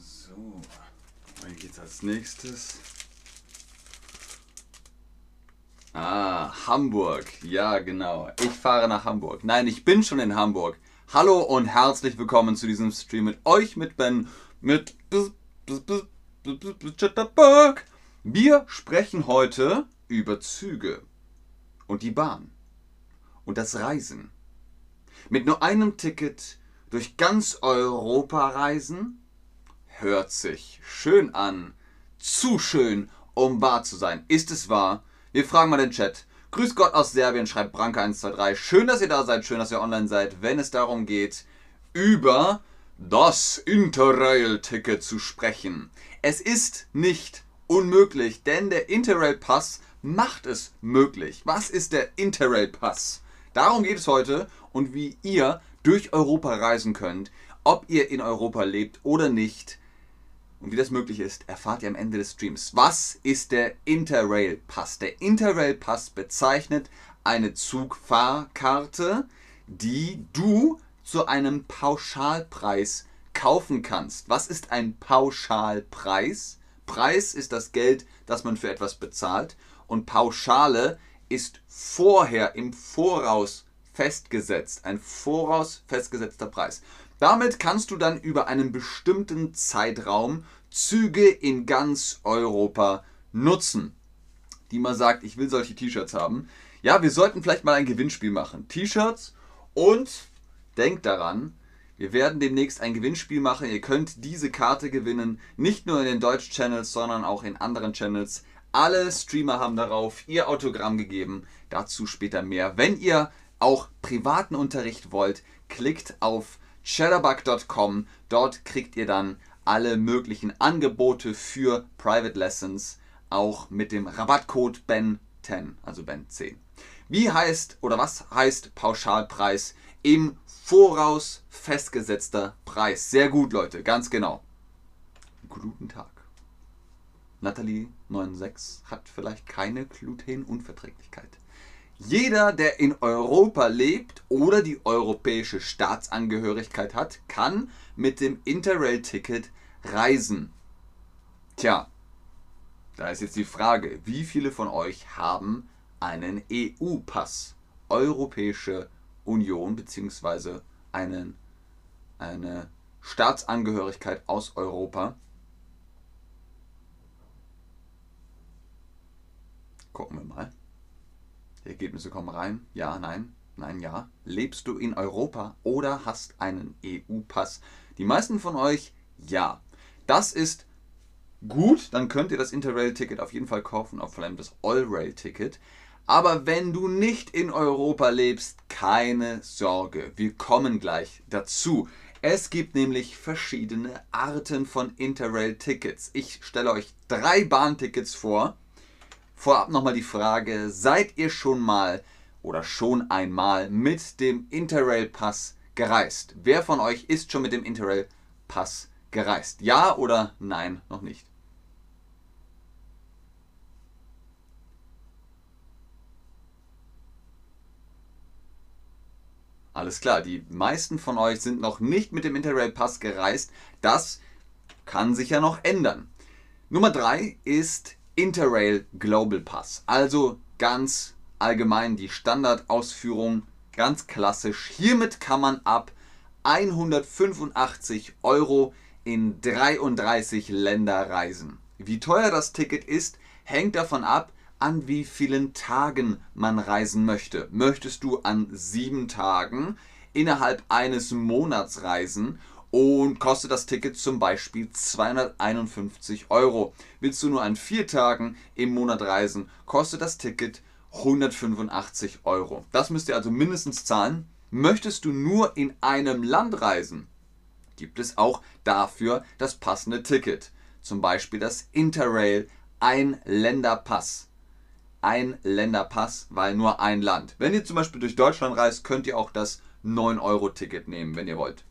So, dann geht's als nächstes. Ah, Hamburg. Ja, genau. Ich fahre nach Hamburg. Nein, ich bin schon in Hamburg. Hallo und herzlich willkommen zu diesem Stream mit euch, mit Ben, mit Wir sprechen heute über Züge und die Bahn und das Reisen. Mit nur einem Ticket durch ganz Europa reisen? Hört sich schön an. Zu schön, um wahr zu sein. Ist es wahr? Wir fragen mal den Chat. Grüß Gott aus Serbien, schreibt Branka123. Schön, dass ihr da seid, schön, dass ihr online seid, wenn es darum geht, über das Interrail-Ticket zu sprechen. Es ist nicht unmöglich, denn der Interrail-Pass macht es möglich. Was ist der Interrail-Pass? Darum geht es heute und wie ihr durch Europa reisen könnt, ob ihr in Europa lebt oder nicht. Und wie das möglich ist, erfahrt ihr am Ende des Streams. Was ist der Interrail Pass? Der Interrail Pass bezeichnet eine Zugfahrkarte, die du zu einem Pauschalpreis kaufen kannst. Was ist ein Pauschalpreis? Preis ist das Geld, das man für etwas bezahlt und Pauschale ist vorher im Voraus festgesetzt, ein voraus festgesetzter Preis. Damit kannst du dann über einen bestimmten Zeitraum Züge in ganz Europa nutzen. Die mal sagt, ich will solche T-Shirts haben. Ja, wir sollten vielleicht mal ein Gewinnspiel machen. T-Shirts und denkt daran, wir werden demnächst ein Gewinnspiel machen. Ihr könnt diese Karte gewinnen, nicht nur in den Deutsch-Channels, sondern auch in anderen Channels. Alle Streamer haben darauf ihr Autogramm gegeben. Dazu später mehr. Wenn ihr auch privaten Unterricht wollt, klickt auf chatterbug.com. Dort kriegt ihr dann alle möglichen Angebote für Private Lessons, auch mit dem Rabattcode BEN10, also BEN10. Wie heißt oder was heißt Pauschalpreis? Im Voraus festgesetzter Preis. Sehr gut, Leute, ganz genau. Guten Tag. Nathalie96 hat vielleicht keine Glutenunverträglichkeit. Jeder, der in Europa lebt oder die europäische Staatsangehörigkeit hat, kann mit dem Interrail-Ticket reisen. Tja, da ist jetzt die Frage, wie viele von euch haben einen EU-Pass, Europäische Union bzw. eine Staatsangehörigkeit aus Europa? Gucken wir mal. Die Ergebnisse kommen rein. Ja, nein, nein, ja. Lebst du in Europa oder hast einen EU-Pass? Die meisten von euch ja. Das ist gut, dann könnt ihr das Interrail-Ticket auf jeden Fall kaufen, auch vor allem das All-Rail-Ticket. Aber wenn du nicht in Europa lebst, keine Sorge, wir kommen gleich dazu. Es gibt nämlich verschiedene Arten von Interrail-Tickets. Ich stelle euch drei Bahntickets vor Vorab nochmal die Frage, seid ihr schon mal oder schon einmal mit dem Interrail Pass gereist? Wer von euch ist schon mit dem Interrail Pass gereist? Ja oder nein, noch nicht? Alles klar, die meisten von euch sind noch nicht mit dem Interrail Pass gereist. Das kann sich ja noch ändern. Nummer 3 ist Interrail Global Pass. Also ganz allgemein die Standardausführung, ganz klassisch. Hiermit kann man ab 185 Euro in 33 Länder reisen. Wie teuer das Ticket ist, hängt davon ab, an wie vielen Tagen man reisen möchte. Möchtest du an sieben Tagen innerhalb eines Monats reisen und kostet das Ticket zum Beispiel 251 Euro. Willst du nur an vier Tagen im Monat reisen, kostet das Ticket 185 Euro. Das müsst ihr also mindestens zahlen. Möchtest du nur in einem Land reisen, gibt es auch dafür das passende Ticket. Zum Beispiel das Interrail ein Länderpass. Ein Länderpass, weil nur ein Land. Wenn ihr zum Beispiel durch Deutschland reist, könnt ihr auch das 9-Euro-Ticket nehmen, wenn ihr wollt.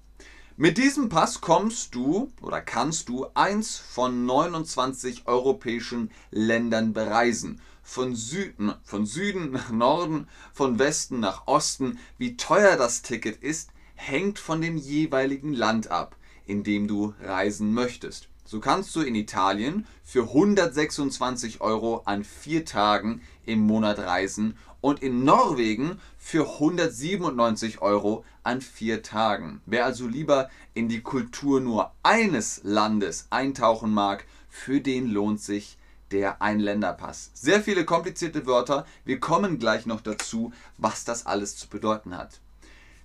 Mit diesem Pass kommst du oder kannst du eins von 29 europäischen Ländern bereisen. Von Süden, von Süden nach Norden, von Westen nach Osten. Wie teuer das Ticket ist, hängt von dem jeweiligen Land ab. in dem du reisen möchtest. So kannst du in Italien für 126 Euro an vier Tagen im Monat reisen und in Norwegen für 197 Euro an vier Tagen. Wer also lieber in die Kultur nur eines Landes eintauchen mag, für den lohnt sich der Einländerpass. Sehr viele komplizierte Wörter. Wir kommen gleich noch dazu, was das alles zu bedeuten hat.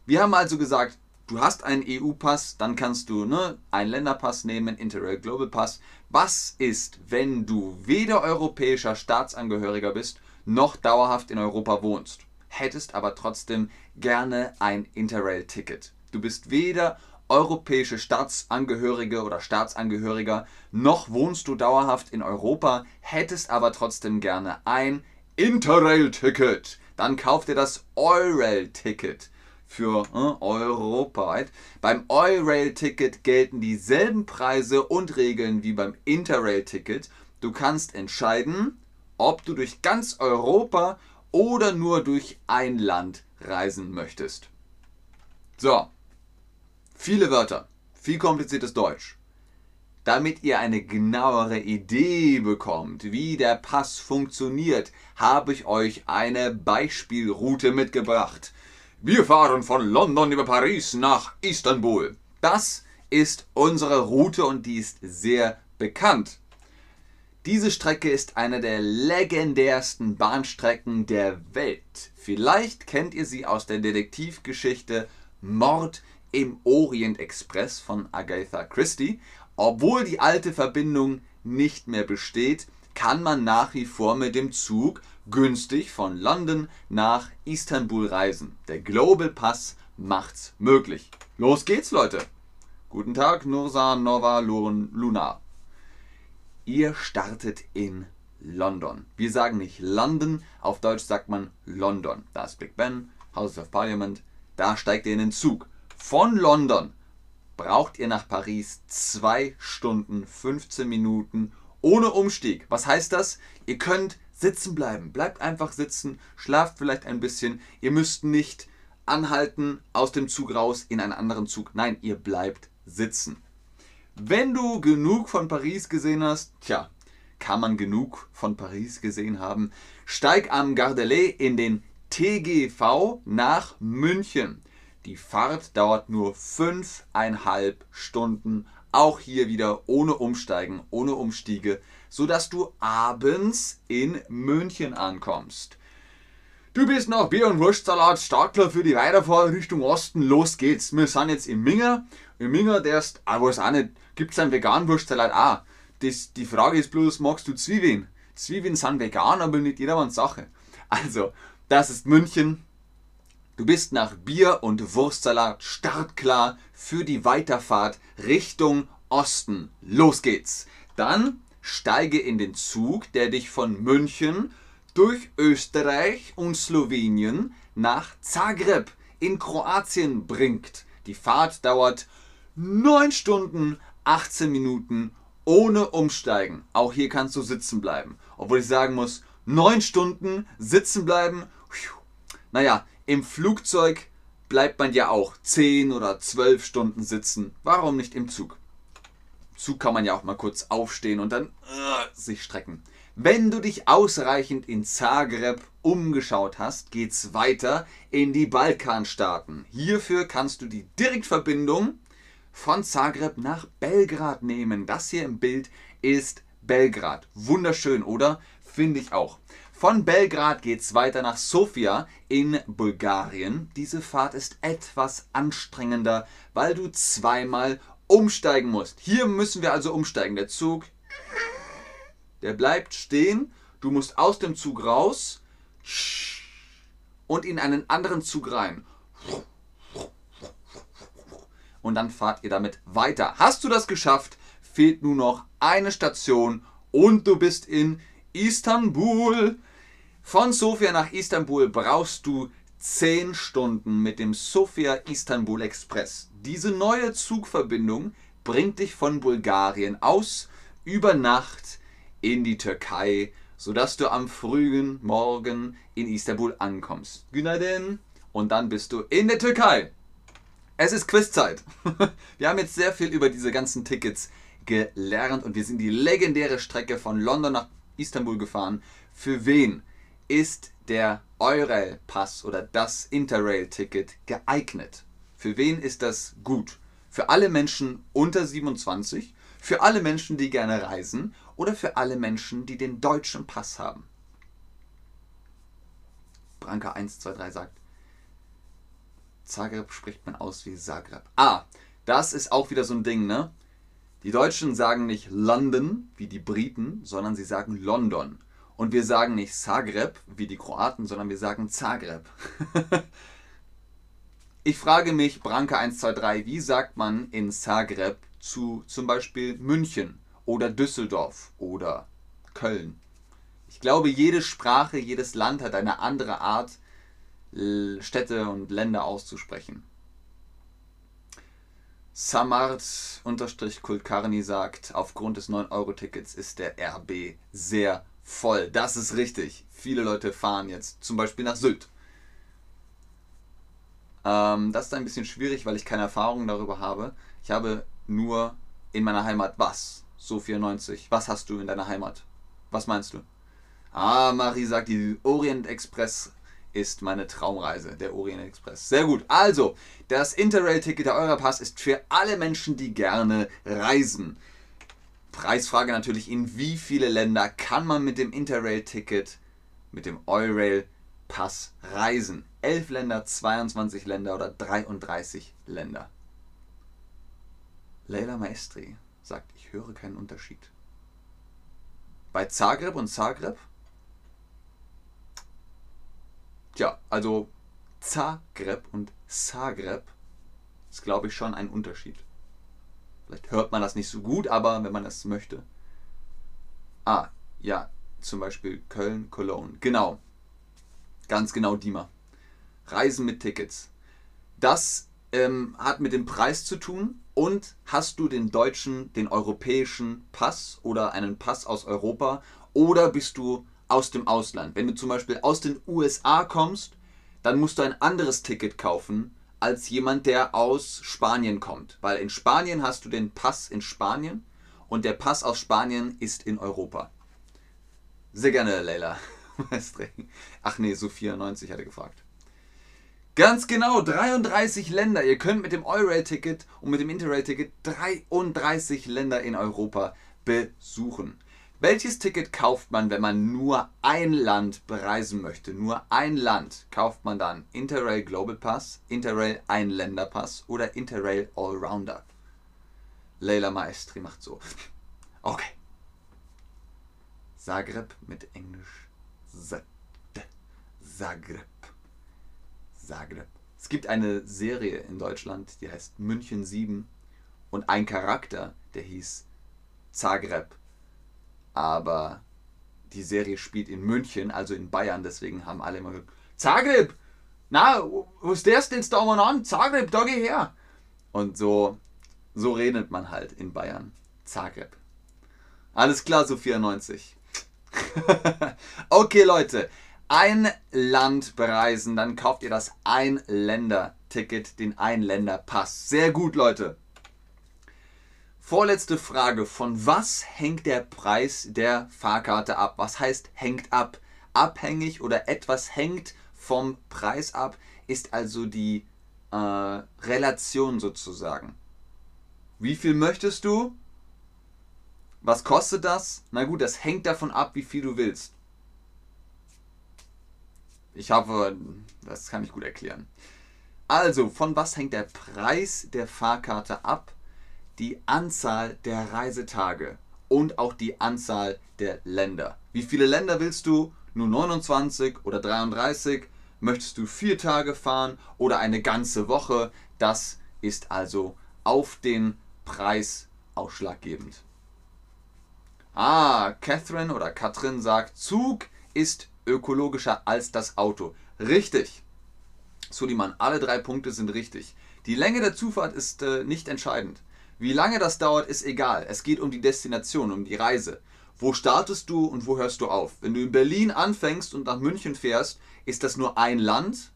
Wir haben also gesagt, du hast einen EU-Pass, dann kannst du ne, einen Länderpass nehmen, Interrail Global Pass. Was ist, wenn du weder europäischer Staatsangehöriger bist, noch dauerhaft in Europa wohnst, hättest aber trotzdem gerne ein Interrail-Ticket? Du bist weder europäische Staatsangehörige oder Staatsangehöriger, noch wohnst du dauerhaft in Europa, hättest aber trotzdem gerne ein Interrail-Ticket. Dann kauf dir das Eurail-Ticket für äh, europaweit. Beim Eurail-Ticket gelten dieselben Preise und Regeln wie beim Interrail-Ticket. Du kannst entscheiden, ob du durch ganz Europa oder nur durch ein Land reisen möchtest. So, viele Wörter, viel kompliziertes Deutsch. Damit ihr eine genauere Idee bekommt, wie der Pass funktioniert, habe ich euch eine Beispielroute mitgebracht. Wir fahren von London über Paris nach Istanbul. Das ist unsere Route und die ist sehr bekannt. Diese Strecke ist eine der legendärsten Bahnstrecken der Welt. Vielleicht kennt ihr sie aus der Detektivgeschichte Mord im Orient Express von Agatha Christie. Obwohl die alte Verbindung nicht mehr besteht, kann man nach wie vor mit dem Zug günstig von London nach Istanbul reisen. Der Global Pass macht's möglich. Los geht's, Leute! Guten Tag, Nursa Nova Luna. Ihr startet in London. Wir sagen nicht London, auf Deutsch sagt man London. Da ist Big Ben, House of Parliament. Da steigt ihr in den Zug. Von London braucht ihr nach Paris 2 Stunden 15 Minuten ohne Umstieg. Was heißt das? Ihr könnt sitzen bleiben. Bleibt einfach sitzen, schlaft vielleicht ein bisschen. Ihr müsst nicht anhalten, aus dem Zug raus, in einen anderen Zug. Nein, ihr bleibt sitzen. Wenn du genug von Paris gesehen hast, tja, kann man genug von Paris gesehen haben, steig am Gardelet in den TGV nach München. Die Fahrt dauert nur fünfeinhalb Stunden auch hier wieder ohne Umsteigen, ohne Umstiege, sodass du abends in München ankommst. Du bist nach Bier und Wurstsalat startklar für die Weiterfahrt Richtung Osten. Los geht's. Wir sind jetzt im Minger. Im Minger, der ist, ah, weiß auch nicht, gibt es einen veganen Wurstsalat auch. Das, die Frage ist bloß, magst du Zwiebeln? Zwiebeln sind vegan, aber nicht jedermanns Sache. Also, das ist München. Du bist nach Bier und Wurstsalat startklar für die Weiterfahrt Richtung Osten. Los geht's. Dann steige in den Zug, der dich von München durch Österreich und Slowenien nach Zagreb in Kroatien bringt. Die Fahrt dauert 9 Stunden 18 Minuten ohne Umsteigen. Auch hier kannst du sitzen bleiben. Obwohl ich sagen muss, 9 Stunden sitzen bleiben. Naja, im Flugzeug bleibt man ja auch 10 oder 12 Stunden sitzen. Warum nicht im Zug? Im Zug kann man ja auch mal kurz aufstehen und dann uh, sich strecken. Wenn du dich ausreichend in Zagreb umgeschaut hast, geht's weiter in die Balkanstaaten. Hierfür kannst du die Direktverbindung von Zagreb nach Belgrad nehmen. Das hier im Bild ist Belgrad. Wunderschön, oder? Finde ich auch. Von Belgrad geht es weiter nach Sofia in Bulgarien. Diese Fahrt ist etwas anstrengender, weil du zweimal umsteigen musst. Hier müssen wir also umsteigen. Der Zug, der bleibt stehen. Du musst aus dem Zug raus und in einen anderen Zug rein. Und dann fahrt ihr damit weiter. Hast du das geschafft, fehlt nur noch eine Station und du bist in Istanbul. Von Sofia nach Istanbul brauchst du 10 Stunden mit dem Sofia Istanbul Express. Diese neue Zugverbindung bringt dich von Bulgarien aus über Nacht in die Türkei, sodass du am frühen Morgen in Istanbul ankommst. Günaydin. Und dann bist du in der Türkei. Es ist Quizzeit. Wir haben jetzt sehr viel über diese ganzen Tickets gelernt und wir sind die legendäre Strecke von London nach Istanbul gefahren. Für wen ist der Eurail-Pass oder das Interrail-Ticket geeignet? Für wen ist das gut? Für alle Menschen unter 27, für alle Menschen, die gerne reisen oder für alle Menschen, die den deutschen Pass haben? Branka 123 sagt, Zagreb spricht man aus wie Zagreb. Ah, das ist auch wieder so ein Ding, ne? Die Deutschen sagen nicht London wie die Briten, sondern sie sagen London. Und wir sagen nicht Zagreb wie die Kroaten, sondern wir sagen Zagreb. ich frage mich, Branke 123, wie sagt man in Zagreb zu zum Beispiel München oder Düsseldorf oder Köln? Ich glaube, jede Sprache, jedes Land hat eine andere Art, Städte und Länder auszusprechen. Samart-Kulkarni sagt, aufgrund des 9-Euro-Tickets ist der RB sehr voll. Das ist richtig. Viele Leute fahren jetzt zum Beispiel nach Sylt. Ähm, das ist ein bisschen schwierig, weil ich keine Erfahrung darüber habe. Ich habe nur in meiner Heimat was? So 94. Was hast du in deiner Heimat? Was meinst du? Ah, Marie sagt, die Orient Express ist meine Traumreise, der Orient Express. Sehr gut. Also, das Interrail-Ticket der Europass ist für alle Menschen, die gerne reisen. Preisfrage natürlich, in wie viele Länder kann man mit dem Interrail-Ticket, mit dem Eurail-Pass reisen? 11 Länder, 22 Länder oder 33 Länder? Leila Maestri sagt, ich höre keinen Unterschied. Bei Zagreb und Zagreb Tja, also Zagreb und Zagreb ist, glaube ich, schon ein Unterschied. Vielleicht hört man das nicht so gut, aber wenn man das möchte. Ah, ja, zum Beispiel Köln, Cologne. Genau. Ganz genau, Dima. Reisen mit Tickets. Das ähm, hat mit dem Preis zu tun. Und hast du den deutschen, den europäischen Pass oder einen Pass aus Europa? Oder bist du aus dem Ausland. Wenn du zum Beispiel aus den USA kommst, dann musst du ein anderes Ticket kaufen als jemand, der aus Spanien kommt. Weil in Spanien hast du den Pass in Spanien und der Pass aus Spanien ist in Europa. Sehr gerne, Leila. Ach nee, so 94 hat er gefragt. Ganz genau, 33 Länder. Ihr könnt mit dem Eurail-Ticket und mit dem Interrail-Ticket 33 Länder in Europa besuchen. Welches Ticket kauft man, wenn man nur ein Land bereisen möchte? Nur ein Land. Kauft man dann Interrail Global Pass, Interrail Einländerpass oder Interrail Allrounder? Leila Maestri macht so. Okay. Zagreb mit Englisch. Zagreb. Zagreb. Es gibt eine Serie in Deutschland, die heißt München 7 und ein Charakter, der hieß Zagreb aber die Serie spielt in München, also in Bayern, deswegen haben alle immer gesagt, Zagreb, na, was der denn da mal an? Zagreb, da geh her. Und so, so redet man halt in Bayern. Zagreb. Alles klar, so 94. okay, Leute. Ein Land bereisen, dann kauft ihr das Einländer-Ticket, den Einländer-Pass. Sehr gut, Leute. Vorletzte Frage. Von was hängt der Preis der Fahrkarte ab? Was heißt hängt ab? Abhängig oder etwas hängt vom Preis ab, ist also die äh, Relation sozusagen. Wie viel möchtest du? Was kostet das? Na gut, das hängt davon ab, wie viel du willst. Ich hoffe, das kann ich gut erklären. Also, von was hängt der Preis der Fahrkarte ab? Die Anzahl der Reisetage und auch die Anzahl der Länder. Wie viele Länder willst du? Nur 29 oder 33? Möchtest du vier Tage fahren oder eine ganze Woche? Das ist also auf den Preis ausschlaggebend. Ah, Catherine oder Katrin sagt, Zug ist ökologischer als das Auto. Richtig. Suliman, alle drei Punkte sind richtig. Die Länge der Zufahrt ist äh, nicht entscheidend. Wie lange das dauert, ist egal. Es geht um die Destination, um die Reise. Wo startest du und wo hörst du auf? Wenn du in Berlin anfängst und nach München fährst, ist das nur ein Land.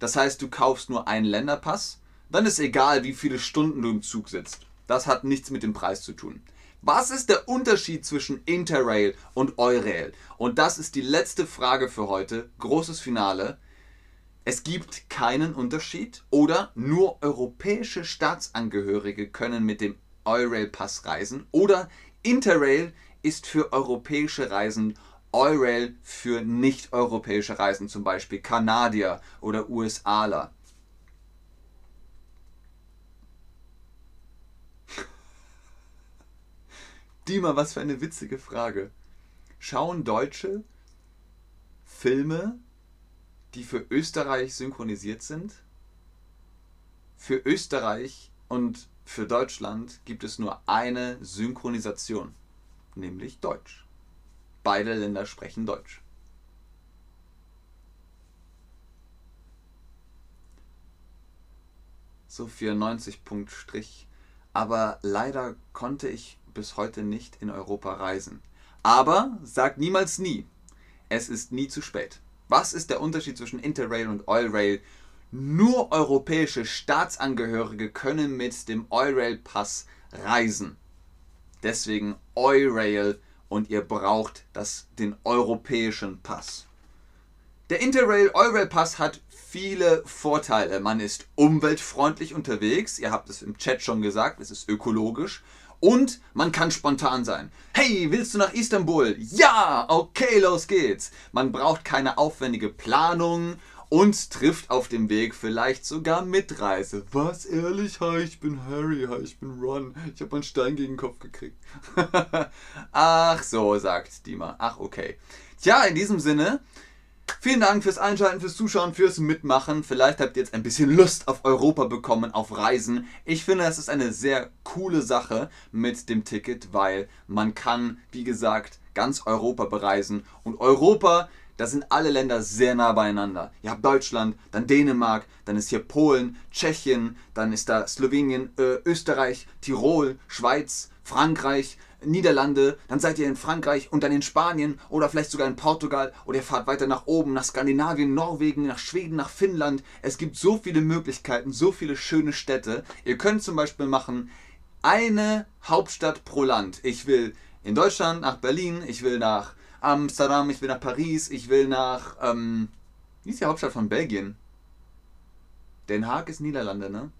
Das heißt, du kaufst nur einen Länderpass. dann ist egal, wie viele Stunden du im Zug sitzt. Das hat nichts mit dem Preis zu tun. Was ist der Unterschied zwischen Interrail und Eurail? Und das ist die letzte Frage für heute. Großes Finale. Es gibt keinen Unterschied oder nur europäische Staatsangehörige können mit dem Eurail-Pass reisen oder Interrail ist für europäische Reisen, Eurail für nicht-europäische Reisen, zum Beispiel Kanadier oder USAler. Dima, was für eine witzige Frage. Schauen Deutsche Filme, die für Österreich synchronisiert sind? Für Österreich und für Deutschland gibt es nur eine Synchronisation, nämlich Deutsch. Beide Länder sprechen Deutsch. So 94 Punkt Strich. Aber leider konnte ich bis heute nicht in Europa reisen. Aber sag niemals nie. Es ist nie zu spät. Was ist der Unterschied zwischen Interrail und Eurail? Nur europäische Staatsangehörige können mit dem Eurail-Pass reisen. Deswegen Eurail und ihr braucht das, den europäischen Pass. Der Interrail Eurail Pass hat viele Vorteile. Man ist umweltfreundlich unterwegs, ihr habt es im Chat schon gesagt, es ist ökologisch und man kann spontan sein. Hey, willst du nach Istanbul? Ja, okay, los geht's. Man braucht keine aufwendige Planung und trifft auf dem Weg vielleicht sogar Mitreise. Was, ehrlich? Hi, ich bin Harry, hi, ich bin Ron. Ich habe einen Stein gegen den Kopf gekriegt. Ach so, sagt Dima. Ach, okay. Tja, in diesem Sinne, Vielen Dank fürs Einschalten, fürs Zuschauen, fürs Mitmachen. Vielleicht habt ihr jetzt ein bisschen Lust auf Europa bekommen, auf Reisen. Ich finde, das ist eine sehr coole Sache mit dem Ticket, weil man kann, wie gesagt, ganz Europa bereisen. Und Europa, da sind alle Länder sehr nah beieinander. Ihr habt Deutschland, dann Dänemark, dann ist hier Polen, Tschechien, dann ist da Slowenien, äh, Österreich, Tirol, Schweiz, Frankreich, Niederlande, dann seid ihr in Frankreich und dann in Spanien oder vielleicht sogar in Portugal oder ihr fahrt weiter nach oben, nach Skandinavien, Norwegen, nach Schweden, nach Finnland. Es gibt so viele Möglichkeiten, so viele schöne Städte. Ihr könnt zum Beispiel machen eine Hauptstadt pro Land. Ich will in Deutschland nach Berlin, ich will nach Amsterdam, ich will nach Paris, ich will nach, ähm, wie ist die Hauptstadt von Belgien? Den Haag ist Niederlande, ne?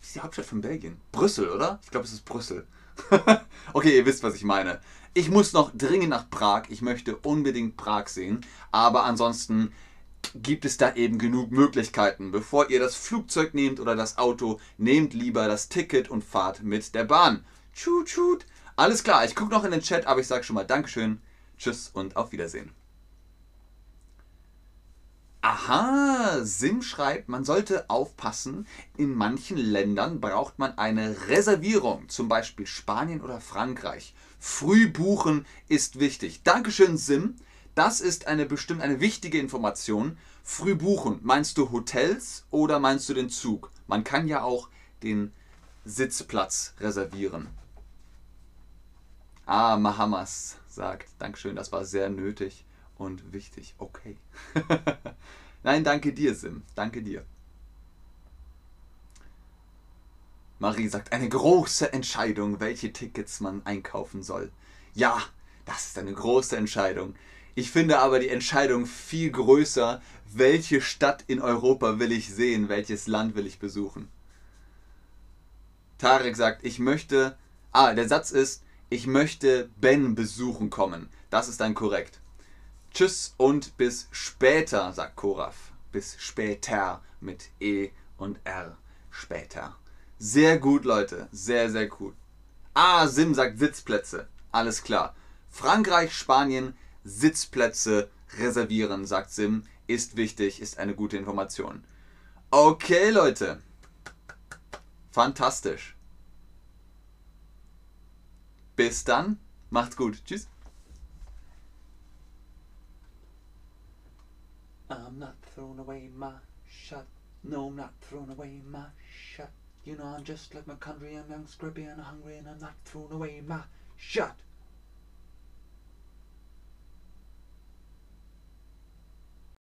Wie ist die Hauptstadt von Belgien? Brüssel, oder? Ich glaube, es ist Brüssel. okay, ihr wisst, was ich meine. Ich muss noch dringend nach Prag. Ich möchte unbedingt Prag sehen. Aber ansonsten gibt es da eben genug Möglichkeiten. Bevor ihr das Flugzeug nehmt oder das Auto, nehmt lieber das Ticket und fahrt mit der Bahn. Tschut, tschut. Alles klar, ich gucke noch in den Chat, aber ich sage schon mal Dankeschön, Tschüss und auf Wiedersehen. Aha, Sim schreibt, man sollte aufpassen, in manchen Ländern braucht man eine Reservierung, zum Beispiel Spanien oder Frankreich. Früh buchen ist wichtig. Dankeschön, Sim. Das ist eine bestimmt eine wichtige Information. Früh buchen. Meinst du Hotels oder meinst du den Zug? Man kann ja auch den Sitzplatz reservieren. Ah, Mahamas sagt, Dankeschön, das war sehr nötig und wichtig. Okay. Nein, danke dir, Sim. Danke dir. Marie sagt, eine große Entscheidung, welche Tickets man einkaufen soll. Ja, das ist eine große Entscheidung. Ich finde aber die Entscheidung viel größer, welche Stadt in Europa will ich sehen, welches Land will ich besuchen. Tarek sagt, ich möchte. Ah, der Satz ist, ich möchte Ben besuchen kommen. Das ist dann korrekt. Tschüss und bis später, sagt Koraf. Bis später mit E und R. Später. Sehr gut, Leute. Sehr, sehr gut. Ah, Sim sagt Sitzplätze. Alles klar. Frankreich, Spanien, Sitzplätze reservieren, sagt Sim. Ist wichtig, ist eine gute Information. Okay, Leute. Fantastisch. Bis dann. Macht's gut. Tschüss. I'm not throwing away my shot. No, I'm not throwing away my shot. You know, I'm just like my country. I'm young, scrappy, and hungry, and I'm not throwing away my shot.